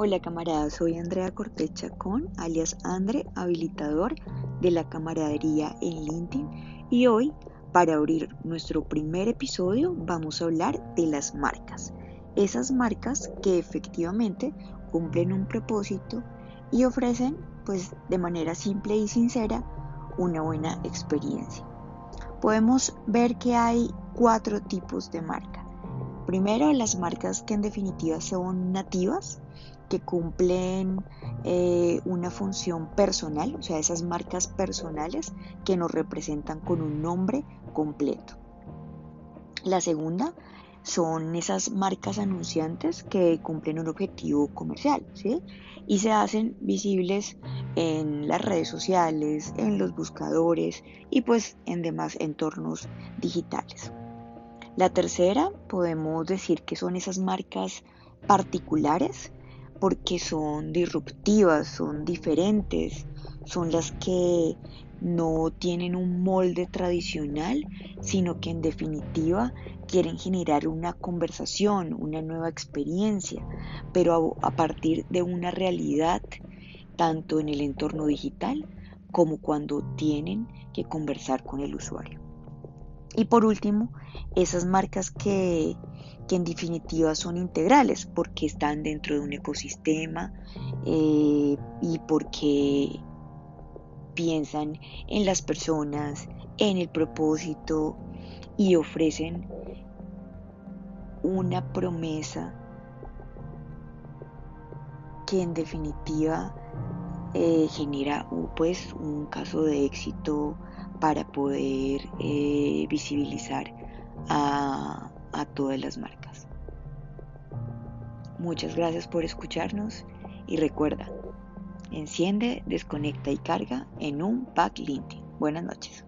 Hola camaradas, soy Andrea Cortecha con alias Andre, habilitador de la camaradería en LinkedIn y hoy para abrir nuestro primer episodio vamos a hablar de las marcas. Esas marcas que efectivamente cumplen un propósito y ofrecen pues de manera simple y sincera una buena experiencia. Podemos ver que hay cuatro tipos de marca. Primero, las marcas que en definitiva son nativas, que cumplen eh, una función personal, o sea, esas marcas personales que nos representan con un nombre completo. La segunda son esas marcas anunciantes que cumplen un objetivo comercial, ¿sí? Y se hacen visibles en las redes sociales, en los buscadores y pues en demás entornos digitales. La tercera podemos decir que son esas marcas particulares porque son disruptivas, son diferentes, son las que no tienen un molde tradicional, sino que en definitiva quieren generar una conversación, una nueva experiencia, pero a, partir de una realidad, tanto en el entorno digital como cuando tienen que conversar con el usuario. Y por último, esas marcas que que en definitiva son integrales porque están dentro de un ecosistema eh, y porque piensan en las personas, en el propósito y ofrecen una promesa que en definitiva eh, genera pues un caso de éxito para poder eh, visibilizar a, todas las marcas. Muchas gracias por escucharnos y recuerda, enciende, desconecta y carga en un pack LinkedIn. Buenas noches.